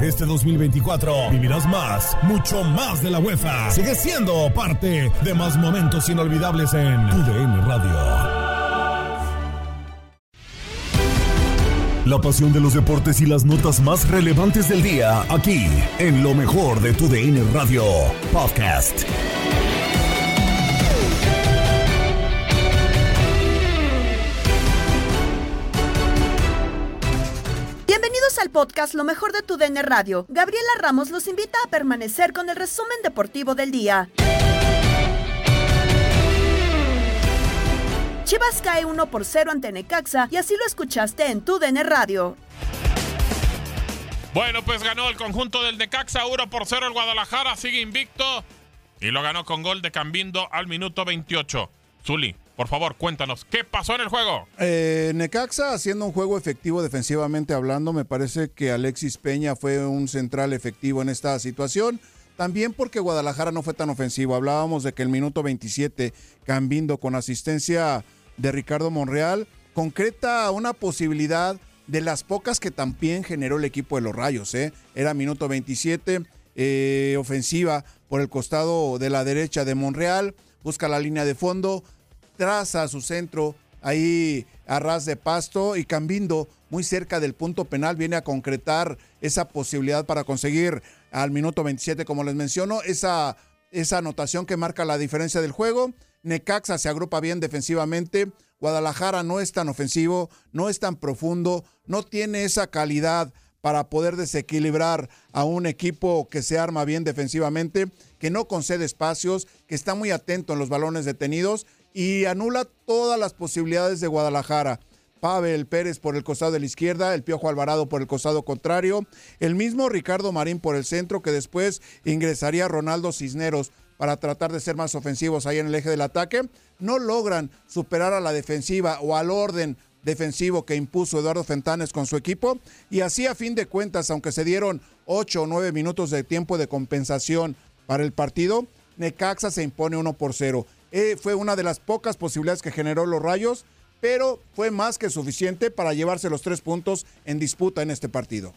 Este 2024 vivirás más, mucho más de la UEFA. Sigue siendo parte de más momentos inolvidables en tu DN Radio. La pasión de los deportes y las notas más relevantes del día, aquí, en lo mejor de tu DN Radio Podcast. Al podcast Lo mejor de tu DN Radio. Gabriela Ramos los invita a permanecer con el resumen deportivo del día. Chivas cae 1 por 0 ante Necaxa y así lo escuchaste en tu DN Radio. Bueno, pues ganó el conjunto del Necaxa 1 por 0 el Guadalajara, sigue invicto y lo ganó con gol de Cambindo al minuto 28. Zuli, por favor, cuéntanos, ¿qué pasó en el juego? Eh, Necaxa haciendo un juego efectivo defensivamente hablando, me parece que Alexis Peña fue un central efectivo en esta situación. También porque Guadalajara no fue tan ofensivo. Hablábamos de que el minuto 27, Cambindo con asistencia de Ricardo Monreal, concreta una posibilidad de las pocas que también generó el equipo de los Rayos. ¿eh? Era minuto 27, eh, ofensiva por el costado de la derecha de Monreal, busca la línea de fondo, traza su centro ahí a ras de pasto y Cambindo muy cerca del punto penal viene a concretar esa posibilidad para conseguir al minuto 27, como les menciono, esa, esa anotación que marca la diferencia del juego. Necaxa se agrupa bien defensivamente. Guadalajara no es tan ofensivo, no es tan profundo, no tiene esa calidad para poder desequilibrar a un equipo que se arma bien defensivamente, que no concede espacios, que está muy atento en los balones detenidos y anula todas las posibilidades de Guadalajara. Pavel Pérez por el costado de la izquierda, el Piojo Alvarado por el costado contrario, el mismo Ricardo Marín por el centro, que después ingresaría Ronaldo Cisneros para tratar de ser más ofensivos ahí en el eje del ataque. No logran superar a la defensiva o al orden defensivo que impuso Eduardo Fentanes con su equipo. Y así a fin de cuentas, aunque se dieron ocho o nueve minutos de tiempo de compensación para el partido, Necaxa se impone uno por cero. Eh, fue una de las pocas posibilidades que generó los Rayos pero fue más que suficiente para llevarse los tres puntos en disputa en este partido.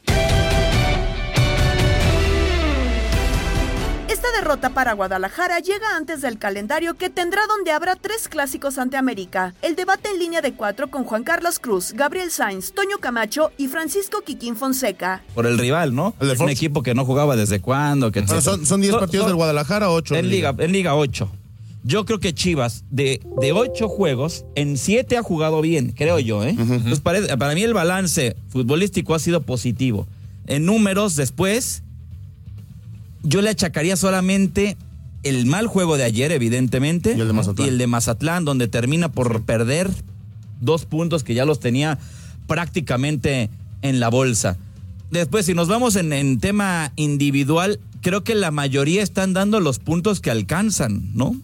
Esta derrota para Guadalajara llega antes del calendario que tendrá donde habrá tres clásicos ante América. El debate en línea de cuatro con Juan Carlos Cruz, Gabriel Sainz, Toño Camacho y Francisco Quiquín Fonseca. Por el rival, ¿no? El es un equipo que no jugaba desde cuándo. Que Bueno, son- son 10 partidos del Guadalajara, 8 En Liga, en Liga 8. Yo creo que Chivas, de, de 8 juegos, en 7 ha jugado bien, creo yo. ¿eh? Entonces, para, para mí el balance futbolístico ha sido positivo. En números, después, yo le achacaría solamente el mal juego de ayer, evidentemente. Y el de Mazatlán. y el de Mazatlán, donde termina por perder dos puntos que ya los tenía prácticamente en la bolsa. después, si nos vamos en, en tema individual, creo que la mayoría están dando los puntos que alcanzan, ¿no?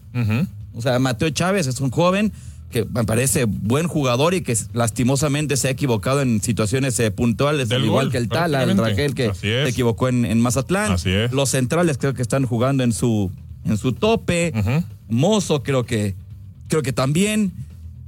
O sea, Mateo Chávez es un joven que me parece buen jugador y que lastimosamente se ha equivocado en situaciones eh, puntuales, Del al igual gol, que el Tala, el. Raquel que se equivocó en, en Mazatlán. Así es. Los centrales creo que están jugando en su en su tope. Mozo creo que creo que también.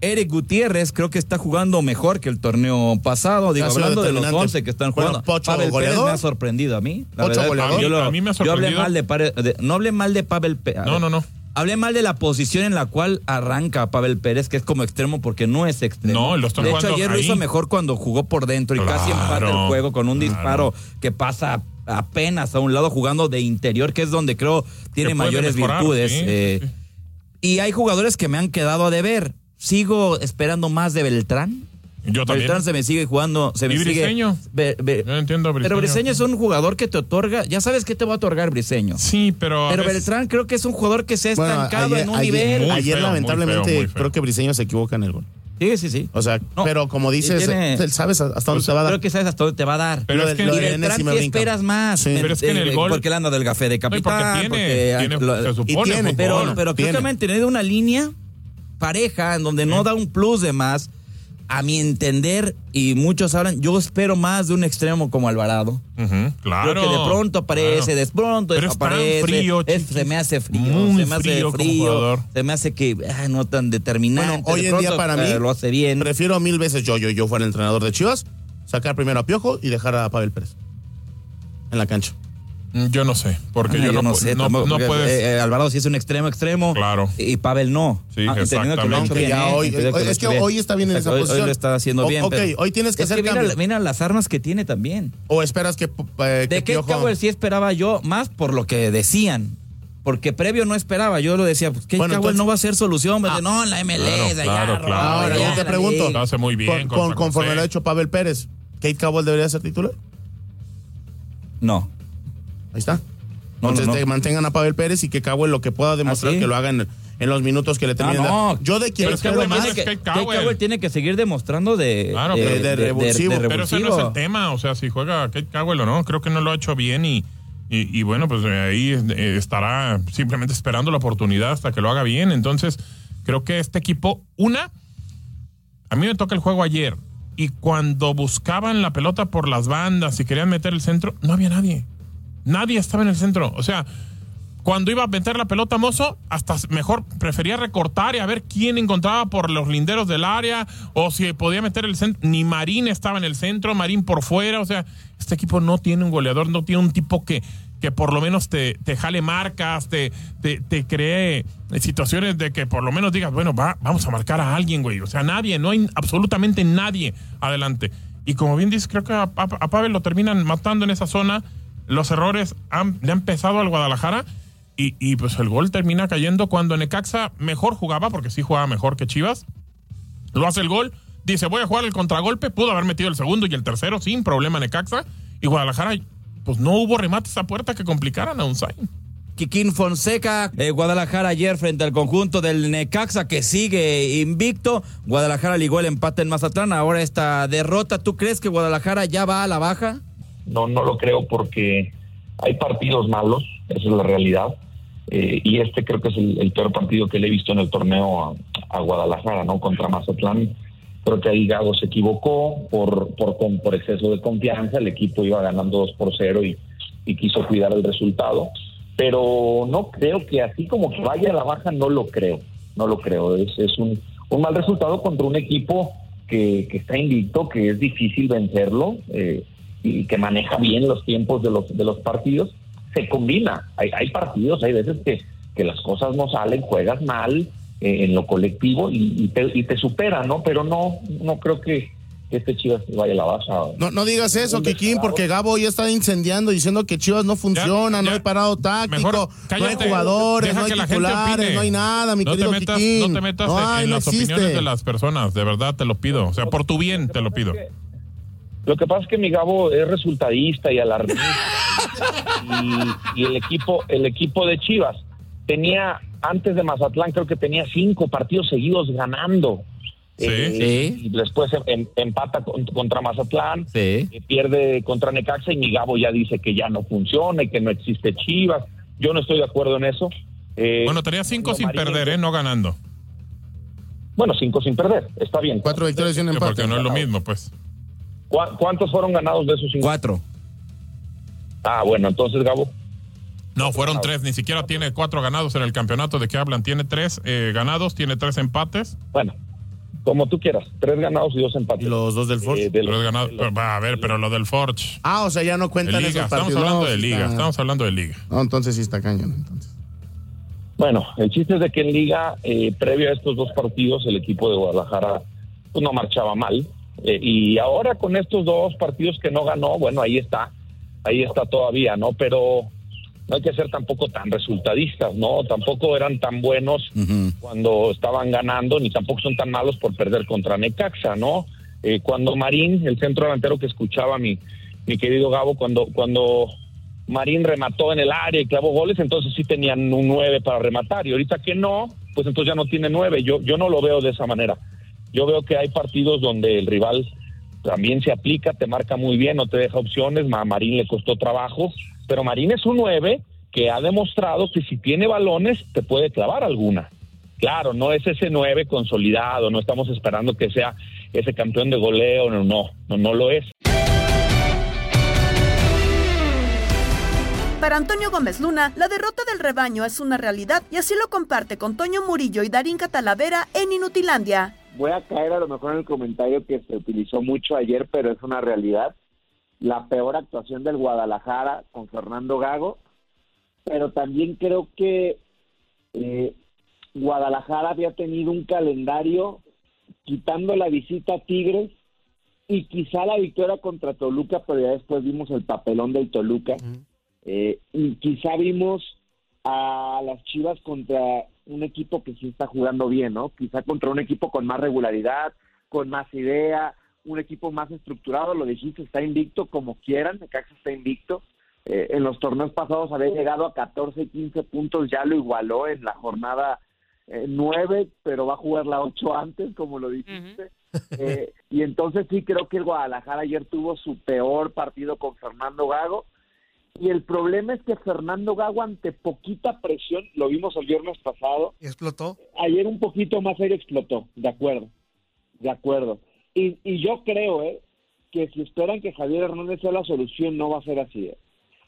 Eric Gutiérrez creo que está jugando mejor que el torneo pasado. Digo, hablando de los determinante. 11 que están Bueno, jugando. Pocho, Pavel Pérez me ha sorprendido a mí. la Pocho, verdad. goleador. Yo, lo- A mí me ha yo hablé sorprendido. mal de, Pare- de- No hablé mal de Pavel Pérez. No, no, no. Hablé mal de la posición en la cual arranca Pavel Pérez, que es como extremo porque no es extremo. No, lo están de hecho, ayer lo hizo mejor cuando jugó por dentro y casi empata el juego con un claro. disparo que pasa apenas a un lado jugando de interior, que es donde creo tiene mayores mejorar, virtudes. sí, eh. Y hay jugadores que me han quedado a deber. Sigo esperando más de Beltrán. Yo también. Beltrán se me sigue jugando, se me ¿Y sigue. Briseño? Be- be- Yo no entiendo a pero Briseño. Briseño es un jugador que te otorga, ya sabes qué te va a otorgar Briseño. Sí, pero. Pero veces- Beltrán creo que es un jugador que se ha Bueno, estancado ayer, en un ayer- nivel. Muy ayer, feo, lamentablemente, muy feo, muy feo. creo que Briseño se equivoca en el gol. Sí, sí, sí. O sea, No, pero como y dices, tiene- él sabes hasta dónde te va a dar. Creo que sabes hasta dónde te va a dar. Pero Lo es que lo y de Beltrán sí me esperas más. Sí. Pero es que en el eh, gol- Porque él anda del café de No, y porque capitán. tiene, porque, tiene- lo- se supone, tiene, fútbol. pero, Bueno, pero creo que tiene. ha mantenido una línea pareja en donde no da un plus de más. A mi entender, y muchos hablan, yo espero más de un extremo como Alvarado. Ujú, claro. Creo que de pronto aparece, claro. de pronto Pero es tan desaparece. frío, Es- se me hace frío, Muy se me hace frío se me hace que ay, no tan determinante. Bueno, hoy De en día pronto, para mí eh, lo hace bien. Prefiero mil veces yo, yo, yo fuera el entrenador de Chivas, sacar primero a Piojo y dejar a Pavel Pérez en la cancha. Yo no sé, porque Ah, yo, no, sé, no, tampoco, no puedes. eh, eh, Alvarado sí es un extremo extremo. Claro. Y Pavel no. Sí, entendiendo exactamente. que es que bien. hoy está bien en esa hoy- posición. Hoy lo está haciendo O- bien. ok, pero- hoy tienes que es hacer mira, cambio. mira las armas que tiene también. ¿O esperas que, eh, De que Kate Piojo... Cowell sí esperaba yo más por lo que decían. Porque previo no esperaba, yo lo decía, pues Kate Bueno, Cowell entonces- no va a ser solución, pues, Ah. no, en la MLS, Claro, allá, claro, claro. Ahora, yo te pregunto. Lo hace muy bien con, con conforme lo ha hecho Pavel Pérez, ¿Kate Cowell debería ser titular? No. Ahí está. No, Entonces no, no. te mantengan a Pavel Pérez y que Cowell lo que pueda demostrar ¿Ah, sí? que lo haga en, en los minutos que le Ah, terminen. dar. Yo de quien Pero es que espero más... es que Kate Kate Cowell. Tiene que seguir demostrando de, Claro, de, pero- de revulsivo. de Pero ese no es el tema, o sea, si juega Kate Cowell o no, creo que no lo ha hecho bien y, y, y bueno, pues eh, ahí eh, estará simplemente esperando la oportunidad hasta que lo haga bien. Entonces, creo que este equipo, una, a mí me toca el juego ayer y cuando buscaban la pelota por las bandas y querían meter el centro, no había nadie. Nadie estaba en el centro. O sea, cuando iba a meter la pelota Mozo, hasta mejor prefería recortar y a ver quién encontraba por los linderos del área o si podía meter el centro. Ni Marín estaba en el centro, Marín por fuera. O sea, este equipo no tiene un goleador, no tiene un tipo que, que por lo menos te, te jale marcas, te, te, te cree situaciones de que por lo menos digas, bueno, va, vamos a marcar a alguien, güey. O sea, nadie, no hay absolutamente nadie adelante. Y como bien dices, creo que a, a- a Pavel lo terminan matando en esa zona. Los errores han- le han pesado al Guadalajara y, pues el gol termina cayendo cuando Necaxa mejor jugaba, porque sí jugaba mejor que Chivas. Lo hace el gol, dice voy a jugar el contragolpe, pudo haber metido el segundo y el tercero sin problema Necaxa. Y Guadalajara, pues no hubo remates a puerta que complicaran a un Kikín Fonseca, eh, Guadalajara ayer frente al conjunto del Necaxa que sigue invicto. Guadalajara ligó el empate en Mazatlán, ahora esta derrota. ¿Tú crees que Guadalajara ya va a la baja? No, no lo creo porque hay partidos malos, esa es la realidad. Eh, y este creo que es el, peor partido que le he visto en el torneo a, Guadalajara, ¿no? Contra Mazatlán. Creo que ahí Gago se equivocó por, por, por exceso de confianza. El equipo iba ganando 2 por 0 y, y quiso cuidar el resultado. Pero no creo que así como que vaya a la baja, no lo creo. No lo creo. Es, es un, un mal resultado contra un equipo que, que está invicto, que es difícil vencerlo. eh, y que maneja bien los tiempos de los de los partidos, se combina. Hay, hay partidos, hay veces que, que las cosas no salen, juegas mal eh, en lo colectivo y, y te, y te supera, ¿no? Pero no, no creo que, que este Chivas vaya a la baja. No, no digas eso, Kikín, porque Gabo ya está incendiando diciendo que Chivas no funciona, no ya. hay parado táctico, Mejor no hay cállate. jugadores, no hay titulares, no hay nada, mi no querido te metas, Kikín. No te metas No en, hay, en no las existe. opiniones de las personas, de verdad te lo pido. O sea, por tu bien te lo pido. Lo que pasa es que mi Gabo es resultadista y alarmista y, y el equipo el equipo de Chivas tenía antes de Mazatlán creo que tenía cinco partidos seguidos ganando Eh, y después em- em- empata con- contra Mazatlán, eh, pierde contra Necaxa y mi Gabo ya dice que ya no funciona y que no existe Chivas. Yo no estoy de acuerdo en eso. Eh, Bueno, tenía cinco sin Marín- perder, ¿eh? No ganando. Bueno, cinco sin perder, está bien. Cuatro victorias y un Sí, empate. Porque no es lo mismo, pues. ¿Cu- ¿Cuántos fueron ganados de esos cinco? Cuatro. Ah, bueno, entonces Gabo. No, fueron tres. Ni siquiera tiene cuatro ganados en el campeonato de que hablan. Tiene tres eh, ganados, tiene tres empates. Bueno, como tú quieras, tres ganados y dos empates. ¿Y los dos del Forge? Eh, de los- Tres ganados. Va, a ver, pero lo del Forge. Ah, o sea, ya no cuentan liga. esos Estamos hablando No, de liga. está- Estamos hablando de liga. No, entonces sí está cañón. Entonces. Bueno, el chiste es de que en Liga, eh, previo a estos dos partidos, el equipo de Guadalajara pues, no marchaba mal. Eh, y ahora con estos dos partidos que no ganó, bueno, ahí está, ahí está todavía, ¿no? Pero no hay que ser tampoco tan resultadistas, ¿no? Tampoco eran tan buenos cuando estaban ganando, ni tampoco son tan malos por perder contra Necaxa, ¿no? Eh, cuando Marín, el centro delantero que escuchaba mi, mi querido Gabo, cuando, cuando Marín remató en el área y clavó goles, entonces sí tenían un 9 para rematar. Y ahorita que no, pues entonces ya no tiene 9. Yo, yo no lo veo de esa manera. Yo veo que hay partidos donde el rival también se aplica, te marca muy bien, no te deja opciones. A Marín le costó trabajo, pero Marín es un 9 que ha demostrado que si tiene balones te puede clavar alguna. Claro, no es ese 9 consolidado, no estamos esperando que sea ese campeón de goleo, no, no, no, no lo es. Para Antonio Gómez Luna, la derrota del rebaño es una realidad y así lo comparte con Toño Murillo y Darín Catalavera en Inutilandia. Voy a caer a lo mejor en el comentario que se utilizó mucho ayer, pero es una realidad. La peor actuación del Guadalajara con Fernando Gago, pero también creo que eh, Guadalajara había tenido un calendario quitando la visita a Tigres y quizá la victoria contra Toluca, pero ya después vimos el papelón del Toluca. Eh, y quizá vimos a las Chivas contra un equipo que sí está jugando bien, ¿no? Quizá contra un equipo con más regularidad, con más idea, un equipo más estructurado, lo dijiste, está invicto como quieran, Necaxa está invicto. Eh, en los torneos pasados había llegado a 14, 15 puntos, ya lo igualó en la jornada eh, 9, pero va a jugar la 8 antes, como lo dijiste. Eh, y entonces sí creo que el Guadalajara ayer tuvo su peor partido con Fernando Gago. Y el problema es que Fernando Gago ante poquita presión, lo vimos el viernes pasado, explotó. ayer un poquito más serio explotó, de acuerdo, de acuerdo. Y, y yo creo eh, que si esperan que Javier Hernández sea la solución, no va a ser así. eh.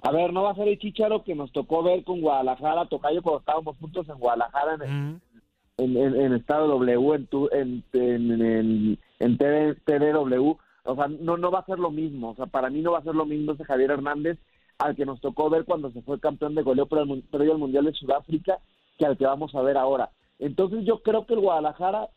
A ver, no va a ser el chicharo que nos tocó ver con Guadalajara, Tocayo, cuando estábamos juntos en Guadalajara en, el- en, en- en Estado W, en, tu, en, en, en, TV TDW. O sea, no, no va a ser lo mismo. O sea, para mí no va a ser lo mismo ese Javier Hernández al que nos tocó ver cuando se fue campeón de goleo previo al Mundial de Sudáfrica que al que vamos a ver ahora. Entonces yo creo que el Guadalajara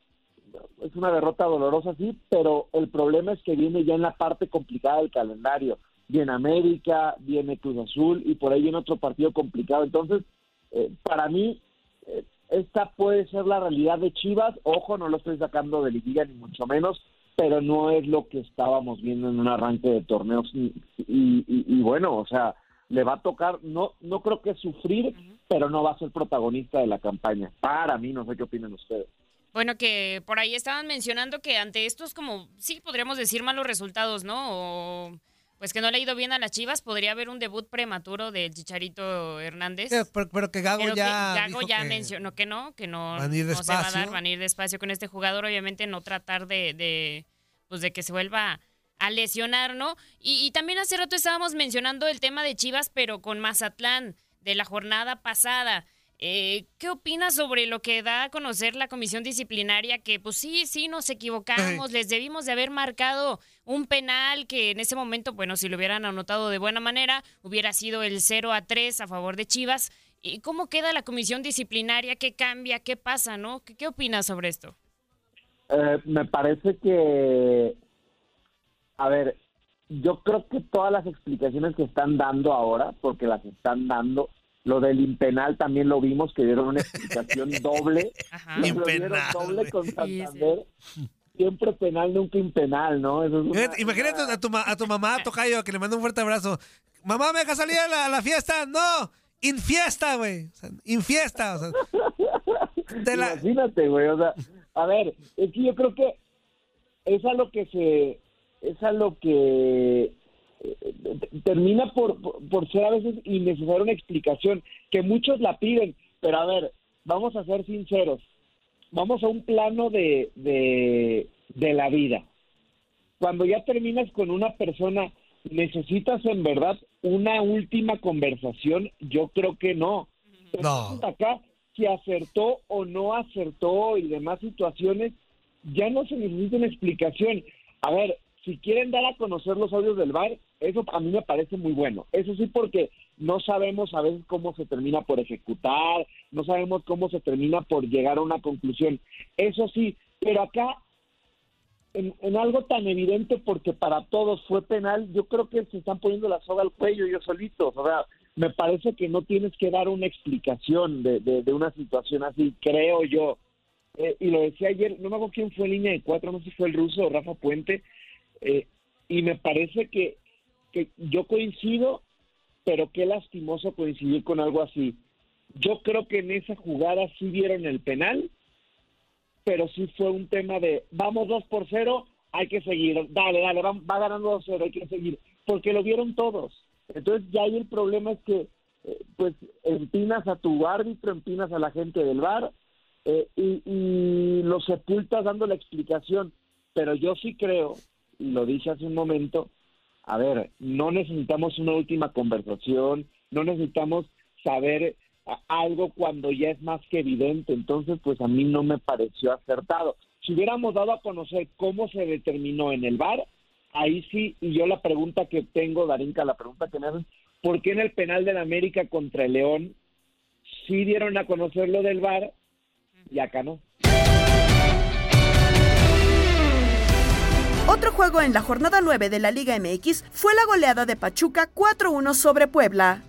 es una derrota dolorosa, sí, pero el problema es que viene ya en la parte complicada del calendario. Viene América, viene Cruz Azul y por ahí viene otro partido complicado. Entonces, eh, para mí, eh, esta puede ser la realidad de Chivas. Ojo, no lo estoy sacando de liguilla ni mucho menos, pero no es lo que estábamos viendo en un arranque de torneos. Y, y- y- y bueno, o sea, le va a tocar, no, no creo que sufrir, pero no va a ser protagonista de la campaña. Para mí, no sé qué opinan ustedes. Bueno, que por ahí estaban mencionando que ante estos, como sí podríamos decir malos resultados, ¿no? O pues que no le ha ido bien a las Chivas, podría haber un debut prematuro del Chicharito Hernández. Pero, pero que Gago Pero ya. que Gago dijo ya que- mencionó que no, que no, Van a ir no se va a dar, despacio. van a ir despacio con este jugador, obviamente no tratar de, de pues de que se vuelva a lesionar, ¿no? Y, y también hace rato estábamos mencionando el tema de Chivas, pero con Mazatlán, de la jornada pasada. Eh, ¿Qué opinas sobre lo que da a conocer la comisión disciplinaria? Que pues sí, sí, nos equivocamos, les debimos de haber marcado un penal que en ese momento, bueno, si lo hubieran anotado de buena manera, hubiera sido el 0 a 3 a favor de Chivas. ¿Y cómo queda la comisión disciplinaria? ¿Qué cambia? ¿Qué pasa? ¿No? ¿Qué, qué opinas sobre esto? Eh, me parece que, a ver, yo creo que todas las explicaciones que están dando ahora, porque las están dando, lo del impenal también lo vimos, que dieron una explicación doble. Lo dieron Impenal, doble con Sí, sí. Santander. Siempre penal, nunca impenal, ¿no? Eso es una- Imagínate, a tu, ma- a tu mamá, Tocayo, que le manda un fuerte abrazo. Mamá, ¿me deja salir a la, a la fiesta? No, infiesta, güey. O sea, infiesta. O sea, te la- Imagínate, güey, o sea, a ver, es que yo creo que es a lo que se es a lo que termina por, por, ser a veces innecesaria una explicación que muchos la piden pero a ver vamos a ser sinceros vamos a un plano de, de, de la vida cuando ya terminas con una persona necesitas en verdad una última conversación yo creo que no No. acá si acertó o no acertó y demás situaciones, ya no se necesita una explicación. A ver, si quieren dar a conocer los audios del bar, eso a mí me parece muy bueno. Eso sí, porque no sabemos a veces cómo se termina por ejecutar, no sabemos cómo se termina por llegar a una conclusión. Eso sí, pero acá, en, algo tan evidente, porque para todos fue penal, yo creo que se están poniendo la soga al cuello ellos solitos. O sea, me parece que no tienes que dar una explicación de, de, de una situación así, creo yo. Eh, y lo decía ayer, no me acuerdo quién fue línea de cuatro, no sé si fue el ruso o Rafa Puente, eh, y me parece que, que yo coincido, pero qué lastimoso coincidir con algo así. Yo creo que en esa jugada sí vieron el penal, pero sí fue un tema de vamos dos por cero, hay que seguir, dale, dale, va, ganando dos cero, hay que seguir, porque lo vieron todos. Entonces ya ahí el problema es que eh, pues empinas a tu árbitro, empinas a la gente del bar eh, y, y lo sepultas dando la explicación. Pero yo sí creo, y lo dije hace un momento, a ver, no necesitamos una última conversación, no necesitamos saber algo cuando ya es más que evidente. Entonces, pues a mí no me pareció acertado. Si hubiéramos dado a conocer cómo se determinó en el bar, ahí sí, y yo la pregunta que tengo, Darinka, la pregunta que me hacen, ¿por qué en el penal del América contra el León sí dieron a conocer lo del bar y acá no? Otro juego en la jornada 9 de la Liga MX fue la goleada de Pachuca 4-1 sobre Puebla.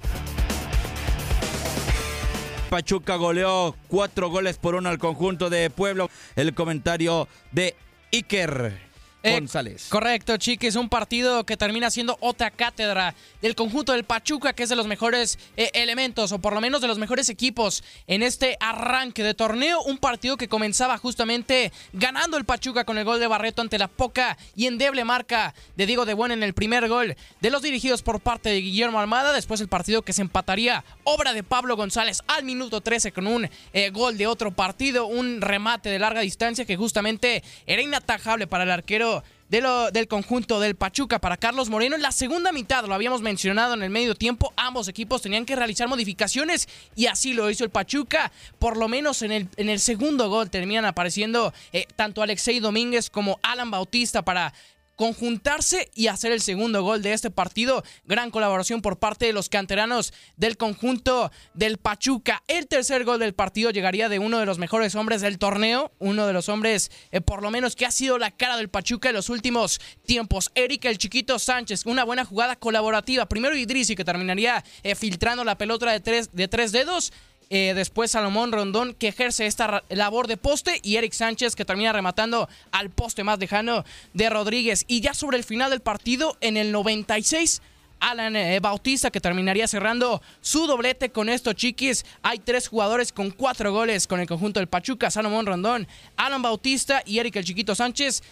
Pachuca goleó cuatro goles por uno al conjunto de Pueblo. El comentario de Iker Eh, González. Correcto, chiques, un partido que termina siendo otra cátedra del conjunto del Pachuca, que es de los mejores eh, elementos, o por lo menos de los mejores equipos en este arranque de torneo. Un partido que comenzaba justamente ganando el Pachuca con el gol de Barreto ante la poca y endeble marca de Diego de Buen en el primer gol de los dirigidos por parte de Guillermo Almada. Después el partido que se empataría, obra de Pablo González al minuto 13 con un eh, gol de otro partido, un remate de larga distancia que justamente era inatajable para el arquero de lo- del conjunto del Pachuca para Carlos Moreno. En la segunda mitad, lo habíamos mencionado en el medio tiempo, ambos equipos tenían que realizar modificaciones y así lo hizo el Pachuca. Por lo menos en el, en el segundo gol terminan apareciendo eh, tanto Alexei Domínguez como Alan Bautista para conjuntarse y hacer el segundo gol de este partido. Gran colaboración por parte de los canteranos del conjunto del Pachuca. El tercer gol del partido llegaría de uno de los mejores hombres del torneo, uno de los hombres eh, por lo menos que ha sido la cara del Pachuca en los últimos tiempos. Eric el Chiquito Sánchez, una buena jugada colaborativa. Primero Idrisi que terminaría eh, filtrando la pelota de tres, de tres dedos. Eh, después Salomón Rondón que ejerce esta labor de poste y Eric Sánchez que termina rematando al poste más lejano de Rodríguez. Y ya sobre el final del partido, en el 96, Alan eh, Bautista que terminaría cerrando su doblete con estos chiquis. Hay tres jugadores con cuatro goles con el conjunto del Pachuca, Salomón Rondón, Alan Bautista y Eric el Chiquito Sánchez.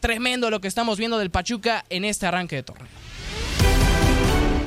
Tremendo lo que estamos viendo del Pachuca en este arranque de torneo.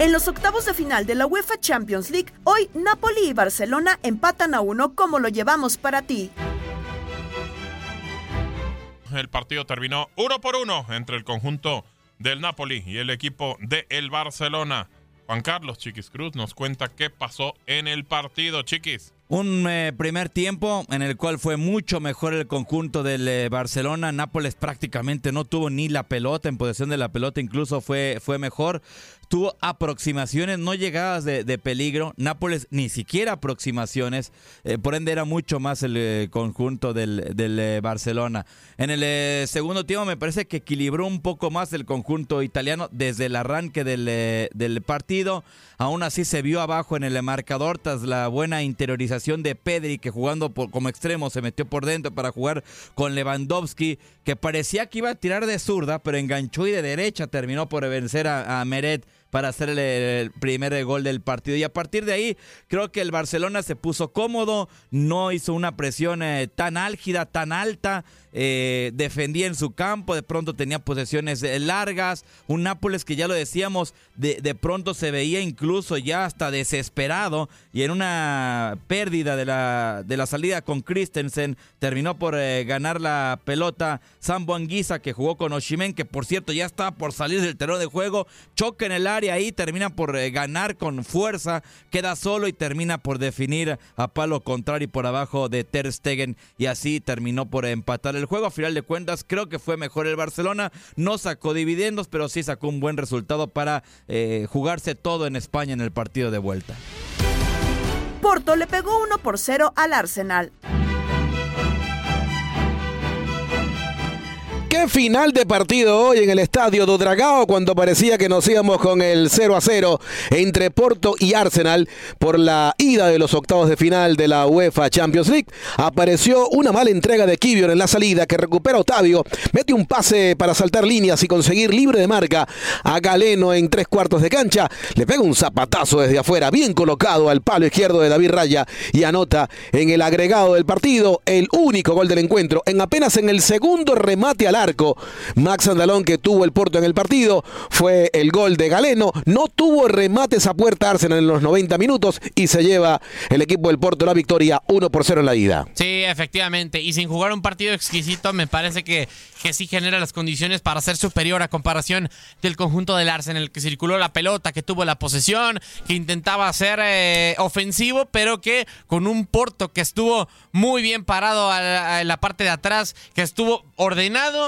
En los octavos de final de la UEFA Champions League, hoy Napoli y Barcelona empatan a uno como lo llevamos para ti. El partido terminó uno por uno entre el conjunto del Napoli y el equipo del el Barcelona. Juan Carlos Chiquis Cruz nos cuenta qué pasó en el partido, Chiquis. Un eh, primer tiempo en el cual fue mucho mejor el conjunto del eh, Barcelona. Nápoles prácticamente no tuvo ni la pelota, en posesión de la pelota incluso fue, fue mejor. Tuvo aproximaciones, no llegadas de, de peligro. Nápoles ni siquiera aproximaciones. eh, por ende era mucho más el eh, conjunto del, del, eh, Barcelona. En el segundo tiempo me parece que equilibró un poco más el conjunto italiano desde el arranque del, del partido. Aún así se vio abajo en el marcador tras la buena interiorización de Pedri que jugando por- como extremo se metió por dentro para jugar con Lewandowski que parecía que iba a tirar de zurda pero enganchó y de derecha terminó por vencer a, a Meret para hacer el, primer gol del partido. Y a partir de ahí, creo que el Barcelona se puso cómodo, no hizo una presión eh, tan álgida, tan alta, eh, defendía en su campo, de pronto tenía posesiones eh, largas, un Nápoles que ya lo decíamos, de, de pronto se veía incluso ya hasta desesperado y en una pérdida de la, de la salida con Christensen terminó por ganar la pelota Sambo Anguisa que jugó con Oshimen, que por cierto ya estaba por salir del terreno de juego, choca en el área ahí, termina por eh, ganar con fuerza, queda solo y termina por definir a palo contrario por abajo de Ter Stegen y así terminó por empatar el juego. A final de cuentas creo que fue mejor el Barcelona, no sacó dividendos, pero sí sacó un buen resultado para eh, jugarse todo en España en el partido de vuelta. Porto le pegó 1 por 0 al Arsenal. Final de partido hoy en el estadio do Dragao cuando parecía que nos íbamos con el 0 a 0 entre Porto y Arsenal por la ida de los octavos de final de la UEFA Champions League. Apareció una mala entrega de Kivior en la salida que recupera Otavio, mete un pase para saltar líneas y conseguir libre de marca a Galeno en tres cuartos de cancha. Le pega un zapatazo desde afuera, bien colocado al palo izquierdo de David Raya y anota en el agregado del partido el único gol del encuentro en apenas en el segundo remate al arco. Max Andalón que tuvo el Porto en el partido fue el gol de Galeno. No tuvo remates a puerta Arsenal en los 90 minutos y se lleva el equipo del Porto la victoria 1 por 0 en la ida. Sí, efectivamente. Y sin jugar un partido exquisito, me parece que, que sí genera las condiciones para ser superior a comparación del conjunto del Arsenal, que circuló la pelota, que tuvo la posesión, que intentaba ser eh, ofensivo, pero que con un Porto que estuvo muy bien parado a la, a la parte de atrás, que estuvo ordenado.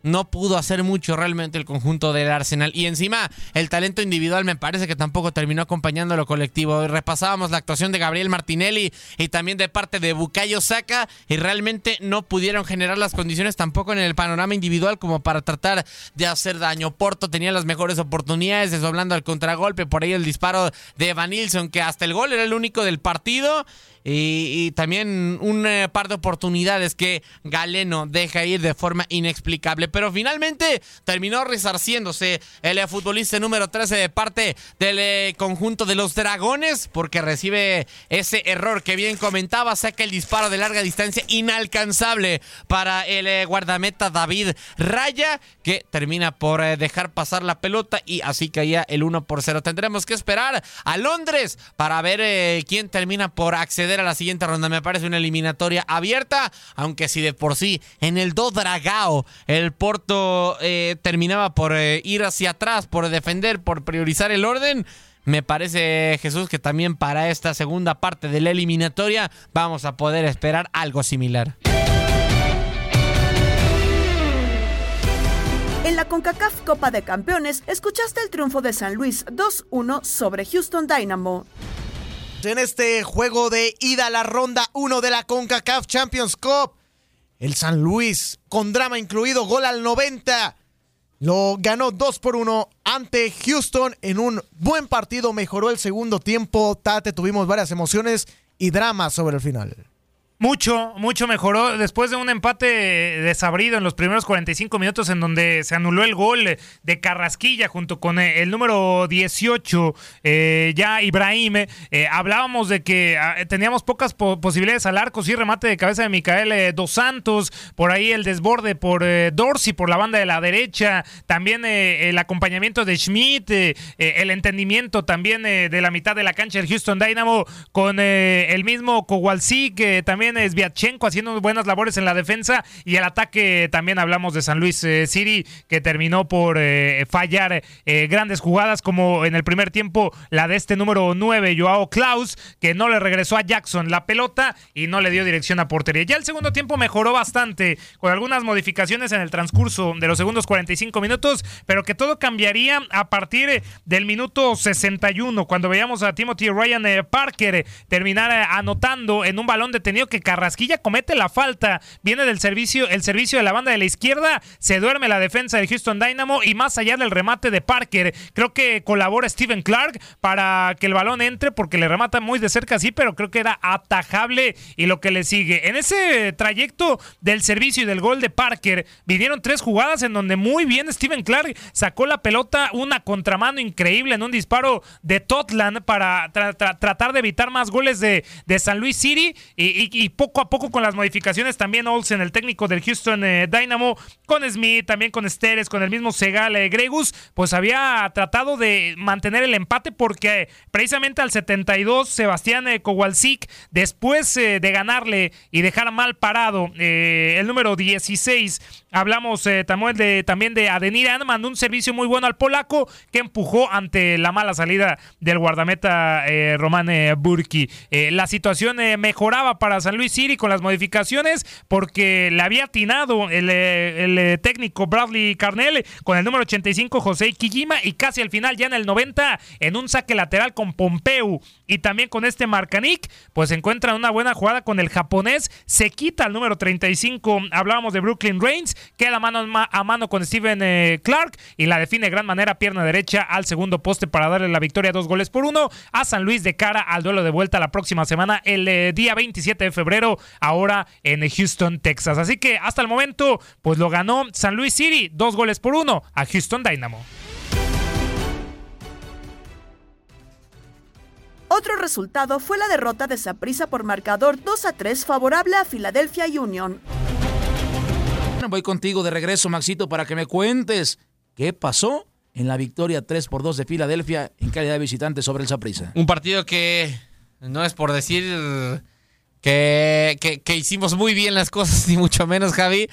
No pudo hacer mucho realmente el conjunto del Arsenal. Y encima, el talento individual me parece que tampoco terminó acompañando a lo colectivo. Repasábamos la actuación de Gabriel Martinelli y también de parte de Bukayo Saka. Y realmente no pudieron generar las condiciones tampoco en el panorama individual como para tratar de hacer daño. Porto tenía las mejores oportunidades, desdoblando al contragolpe. Por ahí el disparo de Evan Nilsson, que hasta el gol era el único del partido. Y, y también un eh, par de oportunidades que Galeno deja ir de forma inexplicable. Pero finalmente terminó resarciéndose el futbolista número 13 de parte del eh, conjunto de los Dragones, porque recibe ese error que bien comentaba, saca el disparo de larga distancia inalcanzable para el eh, guardameta David Raya, que termina por eh, dejar pasar la pelota y así caía el 1 por 0. Tendremos que esperar a Londres para ver quién termina por acceder a la siguiente ronda. Me parece una eliminatoria abierta, aunque si de por sí en el Do Dragao el Porto eh, terminaba por eh, ir hacia atrás, por defender, por priorizar el orden. Me parece, Jesús, que también para esta segunda parte de la eliminatoria vamos a poder esperar algo similar. En la CONCACAF Copa de Campeones, escuchaste el triunfo de San Luis 2-1 sobre Houston Dynamo. En este juego de ida a la ronda 1 de la CONCACAF Champions Cup, el San Luis, con drama incluido, gol al 90, lo ganó 2 por 1 ante Houston en un buen partido. Mejoró el segundo tiempo. Tate, tuvimos varias emociones y drama sobre el final. Mucho, mucho mejoró después de un empate desabrido en los primeros 45 minutos en donde se anuló el gol de Carrasquilla junto con eh, el número 18, eh, ya Ibrahim. Eh, hablábamos de que ah, teníamos pocas po- posibilidades al arco, sí, remate de cabeza de Micael eh, Dos Santos, por ahí el desborde por eh, Dorsey por la banda de la derecha, también eh, el acompañamiento de Schmidt, eh, eh, el entendimiento también eh, de la mitad de la cancha del Houston Dynamo con eh, el mismo Kowalski, que también también es Viatchenko haciendo buenas labores en la defensa y el ataque también hablamos de San Luis eh, City que terminó por eh, fallar eh, grandes jugadas como en el primer tiempo la de este número 9, Joao Klaus, que no le regresó a Jackson la pelota y no le dio dirección a portería. Ya el segundo tiempo mejoró bastante con algunas modificaciones en el transcurso de los segundos 45 minutos, pero que todo cambiaría a partir del minuto 61 cuando veíamos a Timothy Ryan Parker terminar anotando en un balón detenido que Carrasquilla comete la falta, viene del servicio, el servicio de la banda de la izquierda, se duerme la defensa del Houston Dynamo y más allá del remate de Parker, creo que colabora Steven Clark para que el balón entre porque le remata muy de cerca, sí, pero creo que era atajable y lo que le sigue. En ese trayecto del servicio y del gol de Parker, vinieron tres jugadas en donde muy bien Steven Clark sacó la pelota, una contramano increíble en un disparo de Totland para tratar de evitar más goles de, de San Luis City y, poco a poco con las modificaciones también Olsen, el técnico del Houston eh, Dynamo, con Smith, también con Steres, con el mismo Segal eh, Gregus, pues había tratado de mantener el empate porque precisamente al 72 Sebastián eh, Kowalczyk, después de ganarle y dejar mal parado el número 16, hablamos también de, también de Adenir mandó un servicio muy bueno al polaco que empujó ante la mala salida del guardameta Román Burki. la situación mejoraba para San Luis City con las modificaciones porque le había atinado el, el técnico Bradley Carnell con el número 85 José Kijima y casi al final ya en el 90 en un saque lateral con Pompeu y también con este Marcanic pues encuentra una buena jugada con el japonés se quita el número 35 hablábamos de Brooklyn Reigns queda mano a mano con Steven eh, Clark y la define de gran manera pierna derecha al segundo poste para darle la victoria dos goles por uno a San Luis de cara al duelo de vuelta la próxima semana el eh, día 27 de febrero ahora en Houston, Texas así que hasta el momento pues lo ganó San Luis City dos goles por uno a Houston Dynamo. Otro resultado fue la derrota de Saprissa por marcador 2 a 3 favorable a Philadelphia Union. Voy contigo de regreso, Maxito, para que me cuentes qué pasó en la victoria 3 por 2 de Filadelfia en calidad de visitante sobre el Saprissa. Un partido que no es por decir que, que, hicimos muy bien las cosas, ni mucho menos, Javi,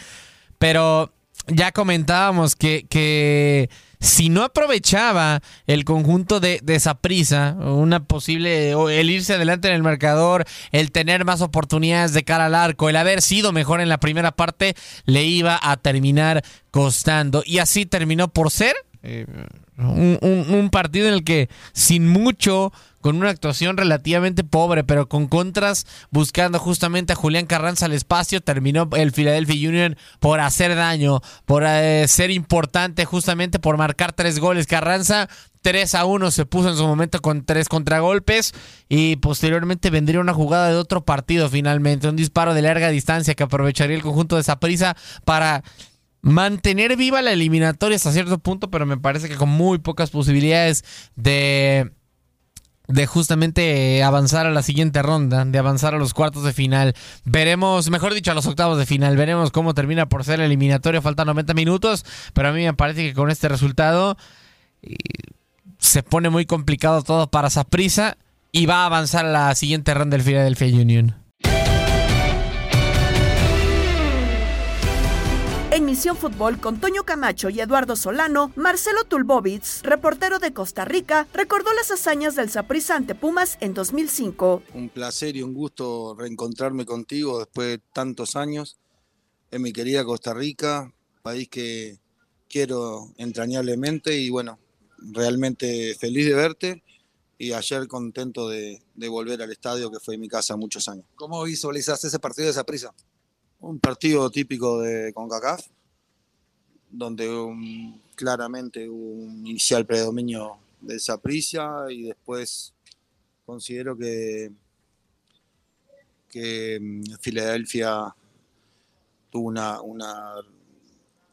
pero ya comentábamos que, que si no aprovechaba el conjunto de, esa prisa, una posible, el irse adelante en el marcador, el tener más oportunidades de cara al arco, el haber sido mejor en la primera parte, le iba a terminar costando. Y así terminó por ser eh, un partido en el que sin mucho con una actuación relativamente pobre, pero con contras, buscando justamente a Julián Carranza al espacio, terminó el Philadelphia Union por hacer daño, por eh, ser importante, justamente por marcar tres goles. Carranza 3 a 1 se puso en su momento con tres contragolpes y posteriormente vendría una jugada de otro partido finalmente, un disparo de larga distancia que aprovecharía el conjunto de Saprisa para mantener viva la eliminatoria hasta cierto punto, pero me parece que con muy pocas posibilidades de de justamente avanzar a la siguiente ronda, de avanzar a los cuartos de final. Veremos, mejor dicho, a los octavos de final. Veremos cómo termina por ser el eliminatorio. Faltan 90 minutos, pero a mí me parece que con este resultado se pone muy complicado todo para Saprisa y va a avanzar a la siguiente ronda del Philadelphia Union. En Misión Fútbol con Toño Camacho y Eduardo Solano, Marcelo Tulbovitz, reportero de Costa Rica, recordó las hazañas del Saprissa ante Pumas en 2005. Un placer y un gusto reencontrarme contigo después de tantos años en mi querida Costa Rica, país que quiero entrañablemente y bueno, realmente feliz de verte y ayer contento de, volver al estadio que fue mi casa muchos años. ¿Cómo visualizaste ese partido de Saprissa? Un partido típico de CONCACAF, donde claramente hubo un inicial predominio de Saprissa y después considero que, que mm, Filadelfia tuvo una,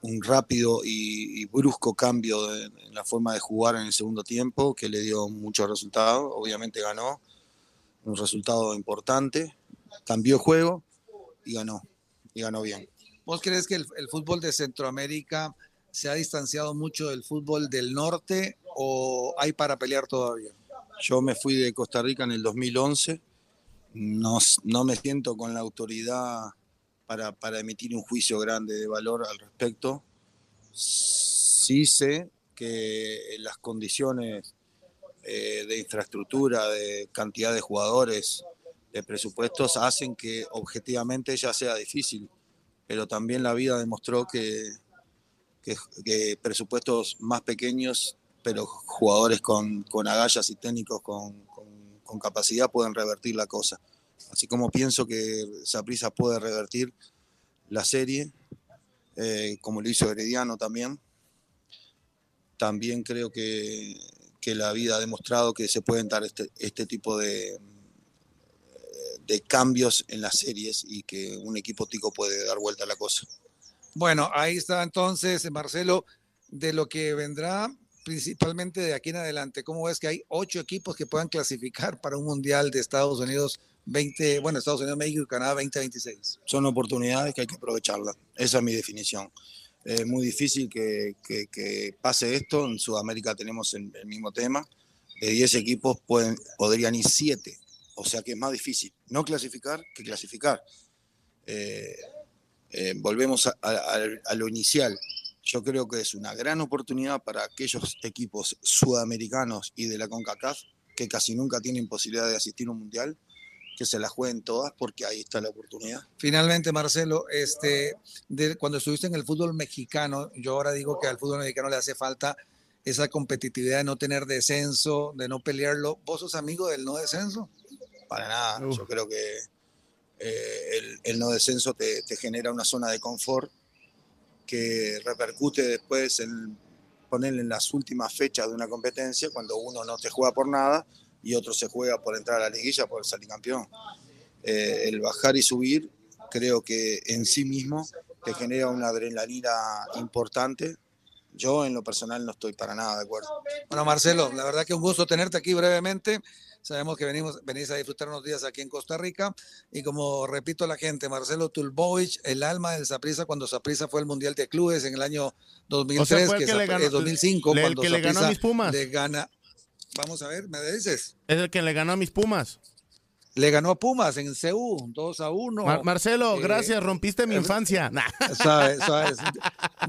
un rápido y, brusco cambio en la forma de jugar en el segundo tiempo que le dio muchos resultados. Obviamente ganó un resultado importante, cambió juego y ganó y ganó bien. ¿Vos crees que el, fútbol de Centroamérica se ha distanciado mucho del fútbol del norte o hay para pelear todavía? Yo me fui de Costa Rica en el 2011, no, no me siento con la autoridad para, para emitir un juicio grande de valor al respecto. Sí sé que las condiciones eh, de infraestructura, de cantidad de jugadores, de presupuestos, hacen que objetivamente ya sea difícil, pero también la vida demostró que, que, presupuestos más pequeños, pero jugadores con, con agallas y técnicos con, con- capacidad pueden revertir la cosa. Así como pienso que Saprissa puede revertir la serie, eh, como lo hizo Herediano también, también creo que, que la vida ha demostrado que se pueden dar este, este tipo de, de cambios en las series y que un equipo tico puede dar vuelta a la cosa. Bueno, ahí está entonces, Marcelo, de lo que vendrá principalmente de aquí en adelante. ¿Cómo ves que hay ocho equipos que puedan clasificar para un Mundial de Estados Unidos 20, bueno, Estados Unidos, México y Canadá 2026? Son oportunidades que hay que aprovecharlas. Esa es mi definición. Es muy difícil que, que- que pase esto. En Sudamérica tenemos el, el mismo tema. De 10 equipos pueden, podrían ir 7. O sea que es más difícil no clasificar que clasificar. Eh, eh, volvemos a, lo inicial. Yo creo que es una gran oportunidad para aquellos equipos sudamericanos y de la CONCACAF que casi nunca tienen posibilidad de asistir a un mundial, que se la jueguen todas porque ahí está la oportunidad. Finalmente, Marcelo, este, cuando estuviste en el fútbol mexicano, yo ahora digo que al fútbol mexicano le hace falta esa competitividad de no tener descenso, de no pelearlo. ¿Vos sos amigo del no descenso? Para nada. Yo creo que eh, el, el no descenso te, te genera una zona de confort que repercute después en ponerle en las últimas fechas de una competencia cuando uno no te juega por nada y otro se juega por entrar a la liguilla por salir campeón. Eh, el bajar y subir creo que en sí mismo te genera una adrenalina importante. Yo en lo personal no estoy para nada de acuerdo. Bueno, Marcelo, la verdad que un gusto tenerte aquí brevemente. Sabemos que venimos, venís a disfrutar unos días aquí en Costa Rica. Y como repito a la gente, Marcelo Tulbovich, el alma del Saprissa cuando Saprissa fue el Mundial de Clubes en el año 2003, O sea, fue el que que le Sapri- ganó- eh, 2005, el cuando que le ganó a mis Pumas. Le gana. Vamos a ver, ¿me dices? Es el que le ganó a mis Pumas. Le ganó a Pumas en CU, 2 a 1. Mar- Marcelo, Eh, gracias, rompiste mi infancia. Nah. Sabes, sabes.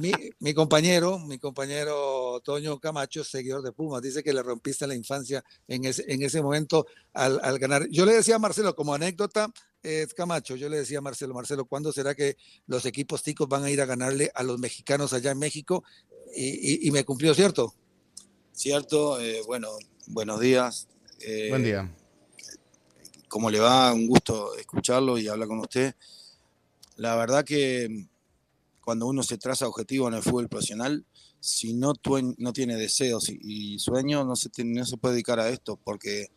Mi, mi compañero, mi compañero Toño Camacho, seguidor de Pumas, dice que le rompiste la infancia en ese, en ese momento al, al ganar. Yo le decía a Marcelo, como anécdota, eh, Camacho, yo le decía a Marcelo, Marcelo, ¿cuándo será que los equipos ticos van a ir a ganarle a los mexicanos allá en México? Y, y- y me cumplió, ¿cierto? Cierto, eh, bueno, buenos días. Eh, Buen día. ¿Cómo le va? Un gusto escucharlo y hablar con usted. La verdad que cuando uno se traza objetivo en el fútbol profesional, si no, no tiene deseos y, sueños, no se, tiene- no se puede dedicar a esto, porque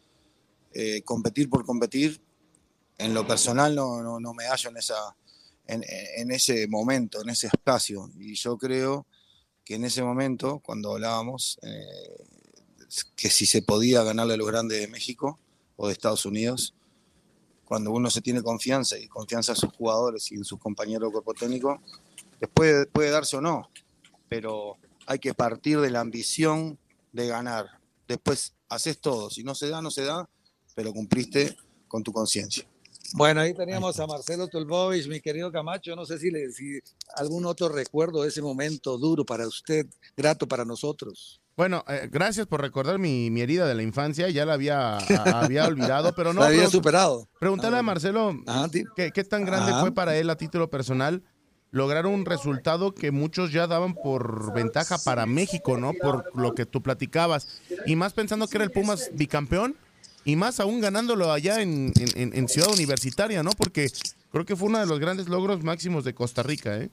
eh, competir por competir, en lo personal no, no, no me hallo en, esa, en, en ese momento, en ese espacio. Y yo creo que en ese momento, cuando hablábamos, eh, que si se podía ganarle a los grandes de México o de Estados Unidos, cuando uno se tiene confianza y confianza en sus jugadores y en sus compañeros de cuerpo técnico, después puede darse o no, pero hay que partir de la ambición de ganar. Después haces todo, si no se da, no se da, pero cumpliste con tu conciencia. Bueno, ahí teníamos a Marcelo Tulbovich, mi querido Camacho. No sé si, le, si algún otro recuerdo de ese momento duro para usted, grato para nosotros. Bueno, eh, gracias por recordar mi, mi herida de la infancia. Ya la había, a- había olvidado, pero no. La había superado. Preguntarle a Marcelo ¿qué, qué tan grande Ajá. fue para él a título personal lograr un resultado que muchos ya daban por ventaja para México, ¿no? Por lo que tú platicabas. Y más pensando que era el Pumas bicampeón y más aún ganándolo allá en- en Ciudad Universitaria, ¿no? Porque creo que fue uno de los grandes logros máximos de Costa Rica, ¿eh?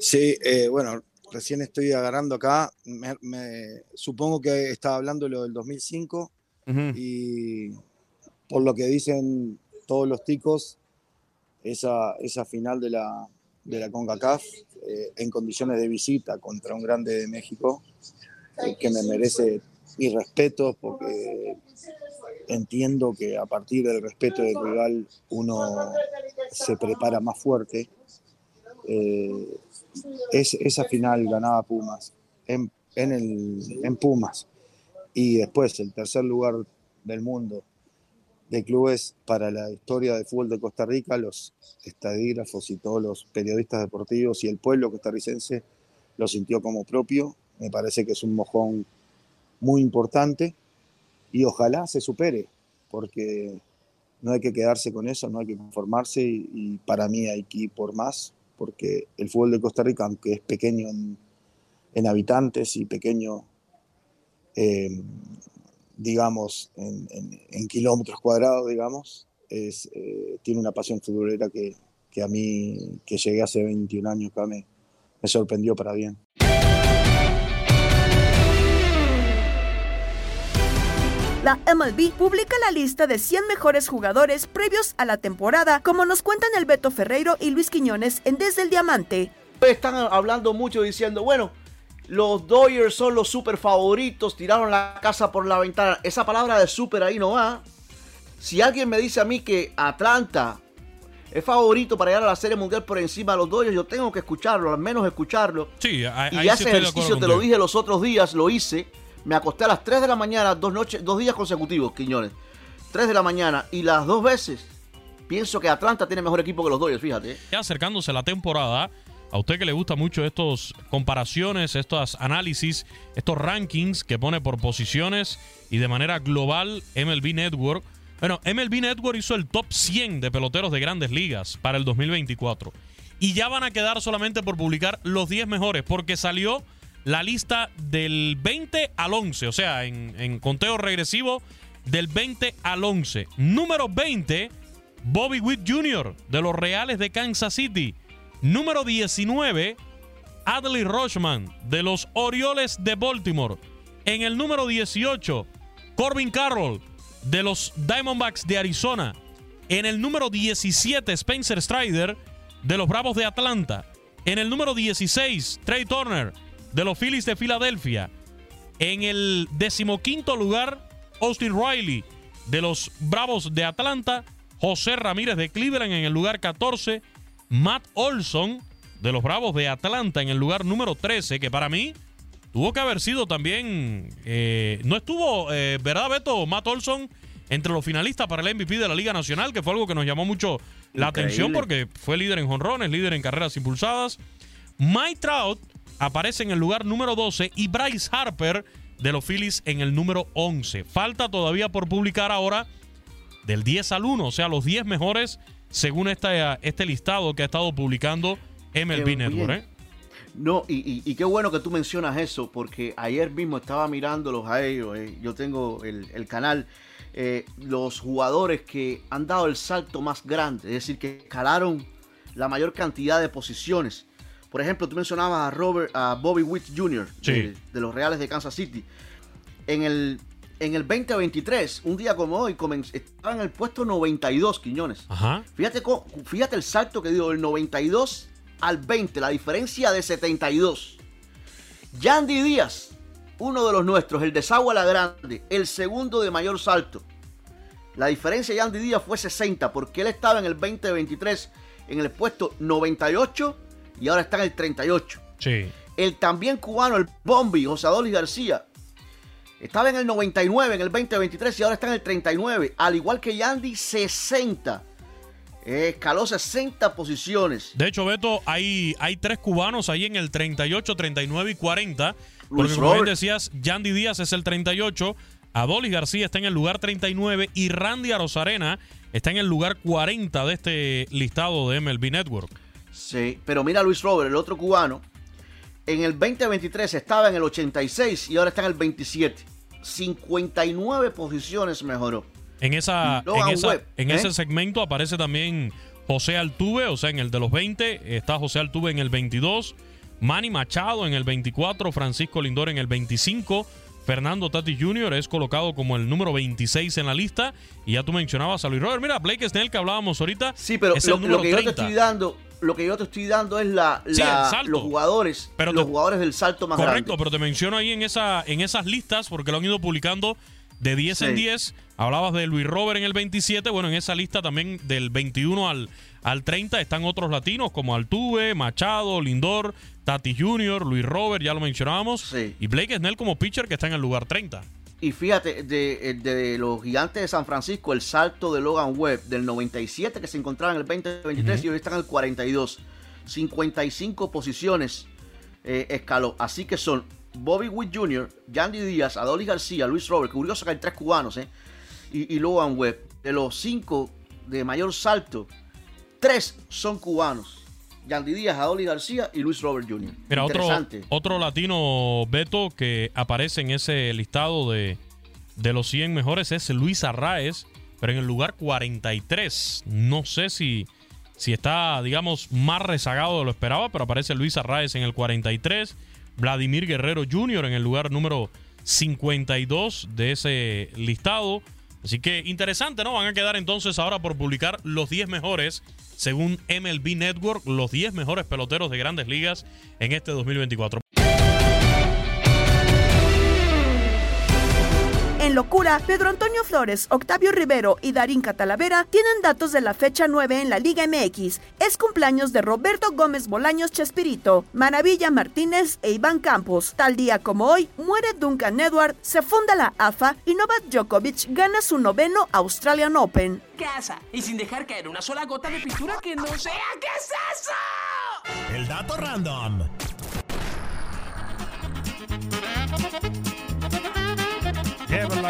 Sí, eh, bueno, recién estoy agarrando acá. Me- me- supongo que estaba hablando lo del 2005 y por lo que dicen todos los ticos, esa, esa final de la, de la CONCACAF eh, en condiciones de visita contra un grande de México, eh, que me merece mi respeto porque entiendo que a partir del respeto del rival uno se prepara más fuerte. Eh, es, esa final ganaba Pumas en, en, el, en Pumas y después el tercer lugar del mundo de clubes para la historia del fútbol de Costa Rica, los estadígrafos y todos los periodistas deportivos y el pueblo costarricense lo sintió como propio. Me parece que es un mojón muy importante y ojalá se supere, porque no hay que quedarse con eso, no hay que conformarse y, y para mí hay que ir por más, porque el fútbol de Costa Rica, aunque es pequeño en, habitantes y pequeño, eh, digamos, en, kilómetros cuadrados, digamos, eh, tiene una pasión futbolera que, que a mí, que llegué hace 21 años acá, me sorprendió para bien. La MLB publica la lista de 100 mejores jugadores previos a la temporada, como nos cuentan el Beto Ferreiro y Luis Quiñones en Desde el Diamante. Están hablando mucho diciendo, bueno, los Dodgers son los super favoritos, tiraron la casa por la ventana. Esa palabra de super ahí no va. Si alguien me dice a mí que Atlanta es favorito para llegar a la Serie Mundial por encima de los Dodgers, yo tengo que escucharlo, al menos escucharlo. Sí, ahí, Y ahí ese ejercicio te lo dije los otros días, lo hice. Me acosté a las 3 de la mañana, dos, noches, dos días consecutivos, Quiñones. 3 de la mañana y las dos veces pienso que Atlanta tiene mejor equipo que los Dodgers, fíjate. ¿eh? Ya acercándose la temporada, a usted que le gusta mucho estos comparaciones, estos análisis, estos rankings que pone por posiciones y de manera global MLB Network. Bueno, MLB Network hizo el top 100 de peloteros de grandes ligas para el 2024. Y ya van a quedar solamente por publicar los 10 mejores, porque salió la lista del 20 al 11, o sea, en, conteo regresivo del 20 al 11. Número 20, Bobby Witt Jr. de los Reales de Kansas City. Número 19, Adley Rochman de los Orioles de Baltimore. En el número 18, Corbin Carroll de los Diamondbacks de Arizona. En el número 17, Spencer Strider de los Bravos de Atlanta. En el número 16, Trey Turner de los Phillies de Filadelfia. En el decimoquinto lugar, Austin Riley de los Bravos de Atlanta. José Ramírez de Cleveland en el lugar 14. Matt Olson de los Bravos de Atlanta en el lugar número 13, que para mí tuvo que haber sido también. eh, no estuvo, eh, ¿verdad, Beto? Matt Olson entre los finalistas para el MVP de la Liga Nacional, que fue algo que nos llamó mucho la Increíble. atención porque fue líder en jonrones, líder en carreras impulsadas. Mike Trout aparece en el lugar número 12 y Bryce Harper de los Phillies en el número 11. Falta todavía por publicar ahora del 10 al 1, o sea, los 10 mejores según esta, este listado que ha estado publicando MLB Qué Network. ¿eh? No, y, y- y qué bueno que tú mencionas eso, porque ayer mismo estaba mirándolos a ellos. eh, Yo tengo el, el canal. eh, los jugadores que han dado el salto más grande, es decir, que escalaron la mayor cantidad de posiciones. Por ejemplo, tú mencionabas a Robert, a Bobby Witt Jr. de, de los Reales de Kansas City. En el, en el 2023, un día como hoy, estaba en el puesto 92, Quiñones. Ajá. Fíjate el salto que dio del 92 al 20, la diferencia de 72. Yandy Díaz, uno de los nuestros, el de Sagua la Grande, el segundo de mayor salto. La diferencia de Yandy Díaz fue 60 porque él estaba en el 2023 en el puesto 98 y ahora está en el 38. Sí. El también cubano, el Bombi, José Adolis García, estaba en el 99 en el 2023 y ahora está en el 39. Al igual que Yandy, 60. Eh, escaló 60 posiciones. De hecho, Beto, hay, hay tres cubanos ahí en el 38, 39 y 40. Porque Luis como bien decías, Yandy Díaz es el 38, Adolis García está en el lugar 39 y Randy Arozarena está en el lugar 40 de este listado de MLB Network. Sí, pero mira a Luis Robert, el otro cubano. En el 2023 estaba en el 86 y ahora está en el 27. 59 posiciones mejoró. En, esa, en, esa- Webb, en ¿eh? ese segmento aparece también José Altuve, o sea, en el de los 20 está José Altuve en el 22, Manny Machado en el 24, Francisco Lindor en el 25, Fernando Tati Jr. es colocado como el número 26 en la lista y ya tú mencionabas a Luis Robert. Mira, Blake Snell que hablábamos ahorita Sí, pero es lo, el lo número que yo te 30. estoy dando, lo que yo te estoy dando es la, salto. los jugadores, Pero los te- jugadores del salto más Correcto, grande. pero te menciono ahí en, esa, en esas listas, porque lo han ido publicando de 10 en Sí. 10. Hablabas de Luis Robert en el 27. Bueno, en esa lista también del 21 al, al 30 están otros latinos como Altuve, Machado, Lindor, Tati Jr., Luis Robert, ya lo mencionábamos. Y Blake Snell como pitcher que está en el lugar 30. Y fíjate, de, de los gigantes de San Francisco, el salto de Logan Webb del 97 que se encontraba en el 2023 y hoy está en el 42. 55 posiciones eh, escaló. Así que son Bobby Witt Jr., Yandy Díaz, Adoli García, Luis Robert, curioso que hay tres cubanos, ¿eh? y, y Logan Webb. De los cinco de mayor salto, tres son cubanos. Yandy Díaz, Adoli García y Luis Robert Jr. Mira, otro, otro latino, Beto, que aparece en ese listado de, de los 100 mejores es Luis Arraez, pero en el lugar 43. No sé si, si está, digamos, más rezagado de lo esperaba, pero aparece Luis Arraez en el 43. Vladimir Guerrero Jr. en el lugar número 52 de ese listado. Así que interesante, ¿no? Van a quedar entonces ahora por publicar los 10 mejores, según MLB Network, los 10 mejores peloteros de grandes ligas en este 2024. Locura, Pedro Antonio Flores, Octavio Rivero y Darín Catalavera tienen datos de la fecha 9 en la Liga MX. Es cumpleaños de Roberto Gómez Bolaños Chespirito, Maravilla Martínez e Iván Campos. Tal día como hoy, muere Duncan Edward, se funda la AFA y Novak Djokovic gana su noveno Australian Open. Casa y sin dejar caer una sola gota de pintura que no sea. ¿Qué es eso? El dato random.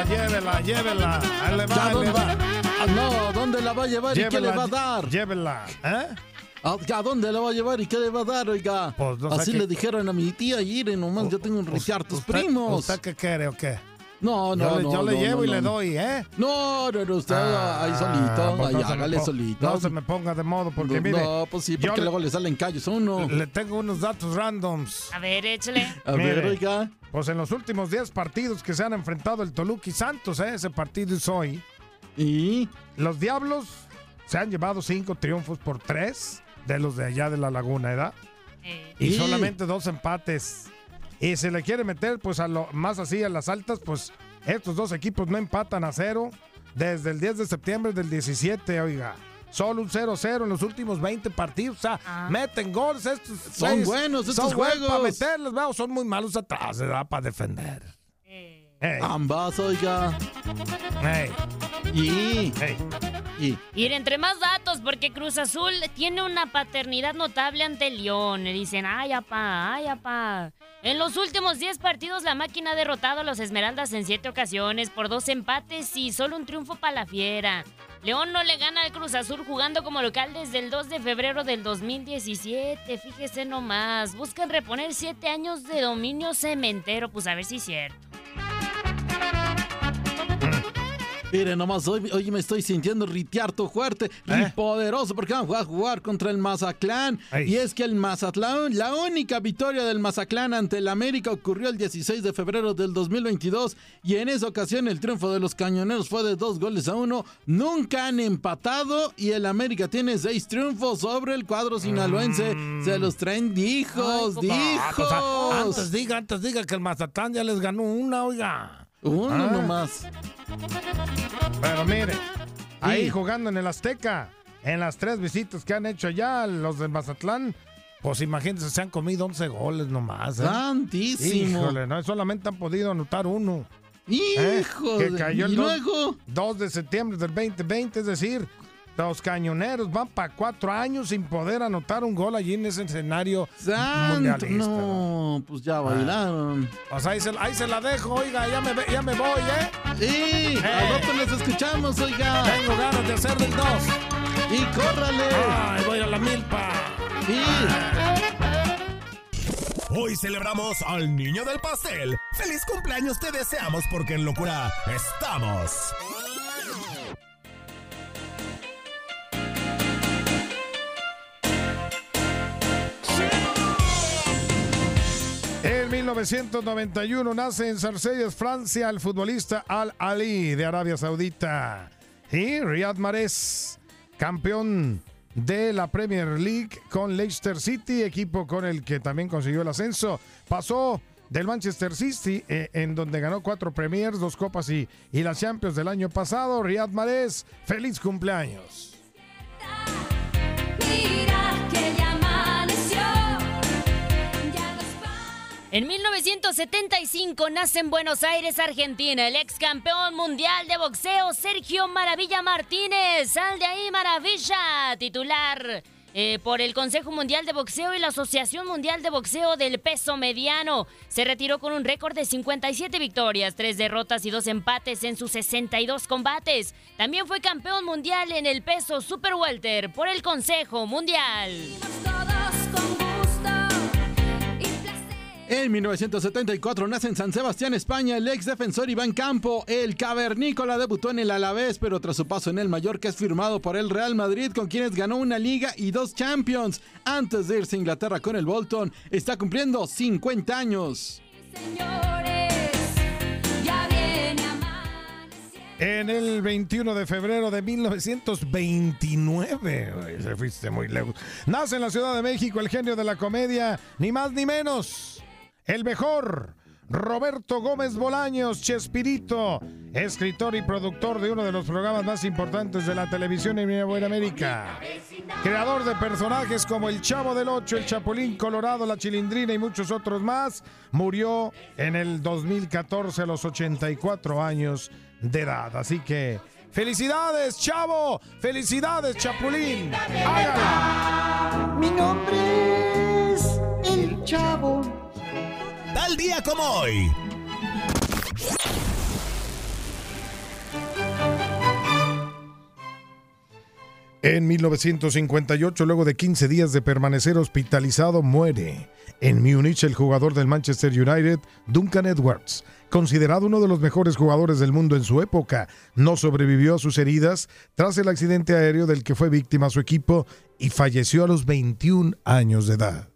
Llévela, llévela, llévela. Ahí le va, Ya, ¿dónde le va. va? Ah, no, ¿dónde la va a llevar y qué le va a dar? Llévela, ¿eh? Ah, ¿A dónde la va a llevar y qué le va a dar, oiga? Pues, no Así le dijeron a mi tía Irene, nomás yo tengo un Richardos primos. ¿Usted qué quiere o qué? No, no, yo le, no. yo le no, llevo no, y le doy, ¿eh? No, no, no, usted Ah, ahí solito, pues ahí hágale solito. No se me ponga de modo porque No, mire. no, pues sí, porque le- luego le salen callos uno. Le tengo unos datos randoms. A ver, échale. A ver, oiga. Pues en los últimos 10 partidos que se han enfrentado el Toluca y Santos, ¿eh? ese partido es hoy. ¿Y? Los Diablos se han llevado 5 triunfos por 3 de los de allá de la Laguna, ¿verdad? Y Y- solamente dos empates. Y si le quiere meter, pues a lo más así a las altas, pues estos dos equipos no empatan a cero desde el 10 de septiembre del 17, oiga. Solo un 0-0 en los últimos 20 partidos. O sea, meten goles estos. Son buenos estos Son buenos juegos. para meterlos, veo, son muy malos atrás, ¿verdad? Para defender. Ey. Ambas, oiga. Ey. Y. Y. Ir entre más datos, porque Cruz Azul tiene una paternidad notable ante León. Le dicen, ay, apá, ay, apá. En los últimos 10 partidos, la máquina ha derrotado a los Esmeraldas en 7 ocasiones por dos empates y solo un triunfo para la fiera. León no le gana al Cruz Azul jugando como local desde el 2 de febrero del 2017. Fíjese nomás. Buscan reponer 7 años de dominio cementero. Pues a ver si es cierto. Mire, nomás hoy, hoy me estoy sintiendo ritiarto fuerte ¿Eh? y poderoso porque vamos a jugar contra el Mazatlán. Y es que el Mazatlán, la única victoria del Mazatlán ante el América ocurrió el 16 de febrero del 2022 y en esa ocasión el triunfo de los cañoneros fue de dos goles a uno. Nunca han empatado y el América tiene seis triunfos sobre el cuadro sinaloense. Se los traen dijos, Ah, pues, dijos. ah, antes diga, antes diga que el Mazatlán ya les ganó una, oiga. Uno Ah. nomás. Pero mire, ahí jugando en el Azteca, en las tres visitas que han hecho allá los del Mazatlán, pues imagínense, se han comido 11 goles nomás. ¿eh? Santísimo. Híjole, no, solamente han podido anotar uno. ¿eh? Hijo Que de- cayó ¿y el luego? 2 de septiembre del 2020, es decir, los cañoneros van para cuatro años sin poder anotar un gol allí en ese escenario Santo, mundialista. no, pues ya bailaron. Pues ahí se, ahí se la dejo, oiga, ya me, ve- ya me voy, ¿eh? Sí, al rato les escuchamos, oiga. Tengo ganas de hacer del 2. Y córrale. Ay, voy a la milpa. Hoy celebramos al niño del pastel. ¡Feliz cumpleaños te deseamos porque en locura estamos! 1991 nace en Sarcelles, Francia, el futbolista Al Ali de Arabia Saudita. Y Riyad Mahrez, campeón de la Premier League con Leicester City, equipo con el que también consiguió el ascenso. Pasó del Manchester City, eh, en donde ganó cuatro Premiers, dos Copas y, y las Champions del año pasado. Riyad Mahrez, feliz cumpleaños. En 1975 nace en Buenos Aires, Argentina, el ex campeón mundial de boxeo Sergio Maravilla Martínez. Sal de ahí, Maravilla, titular eh, por el Consejo Mundial de Boxeo y la Asociación Mundial de Boxeo del Peso Mediano. Se retiró con un récord de 57 victorias, 3 derrotas y 2 empates en sus 62 combates. También fue campeón mundial en el peso Super Welter por el Consejo Mundial. En 1974 nace en San Sebastián, España, el ex defensor Iván Campo. El cavernícola debutó en el Alavés, pero tras su paso en el Mallorca es firmado por el Real Madrid, con quienes ganó una liga y dos Champions. Antes de irse a Inglaterra con el Bolton, está cumpliendo 50 años. En el 21 de febrero de 1929, Uy, se fuiste muy lejos. Nace en la Ciudad de México el genio de la comedia, ni más ni menos. El mejor, Roberto Gómez Bolaños, Chespirito, escritor y productor de uno de los programas más importantes de la televisión en América. Creador de personajes como El Chavo del Ocho, El Chapulín Colorado, La Chilindrina y muchos otros más, murió en el 2014 a los 84 años de edad. Así que, felicidades, Chavo, felicidades, Chapulín. Hágala. Mi nombre es El Chavo. Tal día como hoy. En 1958, luego de 15 días de permanecer hospitalizado, muere en Múnich el jugador del Manchester United, Duncan Edwards. Considerado uno de los mejores jugadores del mundo en su época, no sobrevivió a sus heridas tras el accidente aéreo del que fue víctima su equipo y falleció a los 21 años de edad.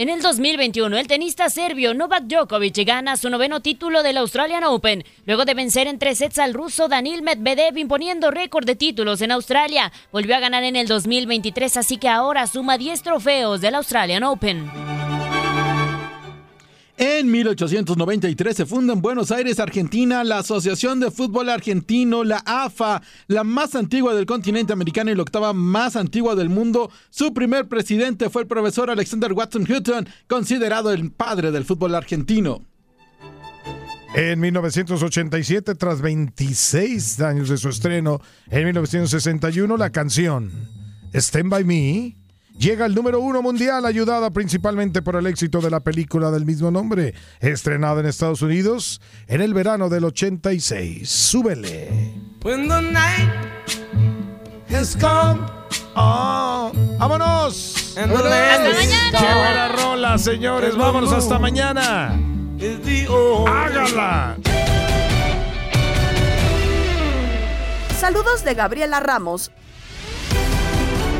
En el 2021, el tenista serbio Novak Djokovic gana su noveno título del Australian Open, luego de vencer en tres sets al ruso Danil Medvedev imponiendo récord de títulos en Australia. Volvió a ganar en el 2023, así que ahora suma 10 trofeos del Australian Open. En 1893 se funda en Buenos Aires, Argentina, la Asociación de Fútbol Argentino, la AFA, la más antigua del continente americano y la octava más antigua del mundo. Su primer presidente fue el profesor Alexander Watson Hutton, considerado el padre del fútbol argentino. En 1987, tras 26 años de su estreno, en 1961, la canción Stand By Me llega al número uno mundial, ayudada principalmente por el éxito de la película del mismo nombre, estrenada en Estados Unidos en el verano del 86. Súbele. When the night has come. Oh, ¡Vámonos! And the land ¡Hasta mañana! ¡Qué buena rola, señores! ¡Vámonos hasta mañana! ¡Hágala! Saludos de Gabriela Ramos.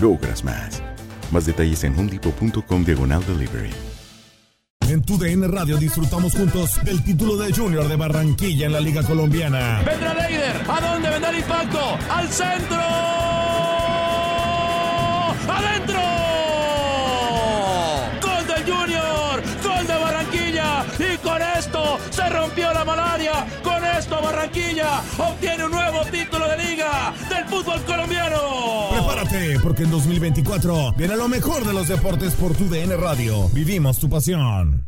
logras más. Más detalles en homedepot.com diagonal delivery. En tu DN Radio disfrutamos juntos del título de Junior de Barranquilla en la Liga Colombiana. Vendrá Leider. ¿A dónde vendrá el impacto? ¡Al centro! ¡Adentro! Barranquilla obtiene un nuevo título de liga del fútbol colombiano. Prepárate, porque en 2024 viene lo mejor de los deportes por tu DN Radio. Vivimos tu pasión.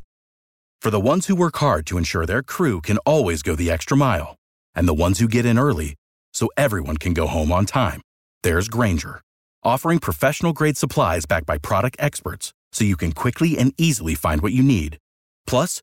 For the ones who work hard to ensure their crew can always go the extra mile, and the ones who get in early so everyone can go home on time, there's Granger, offering professional grade supplies backed by product experts so you can quickly and easily find what you need. Plus,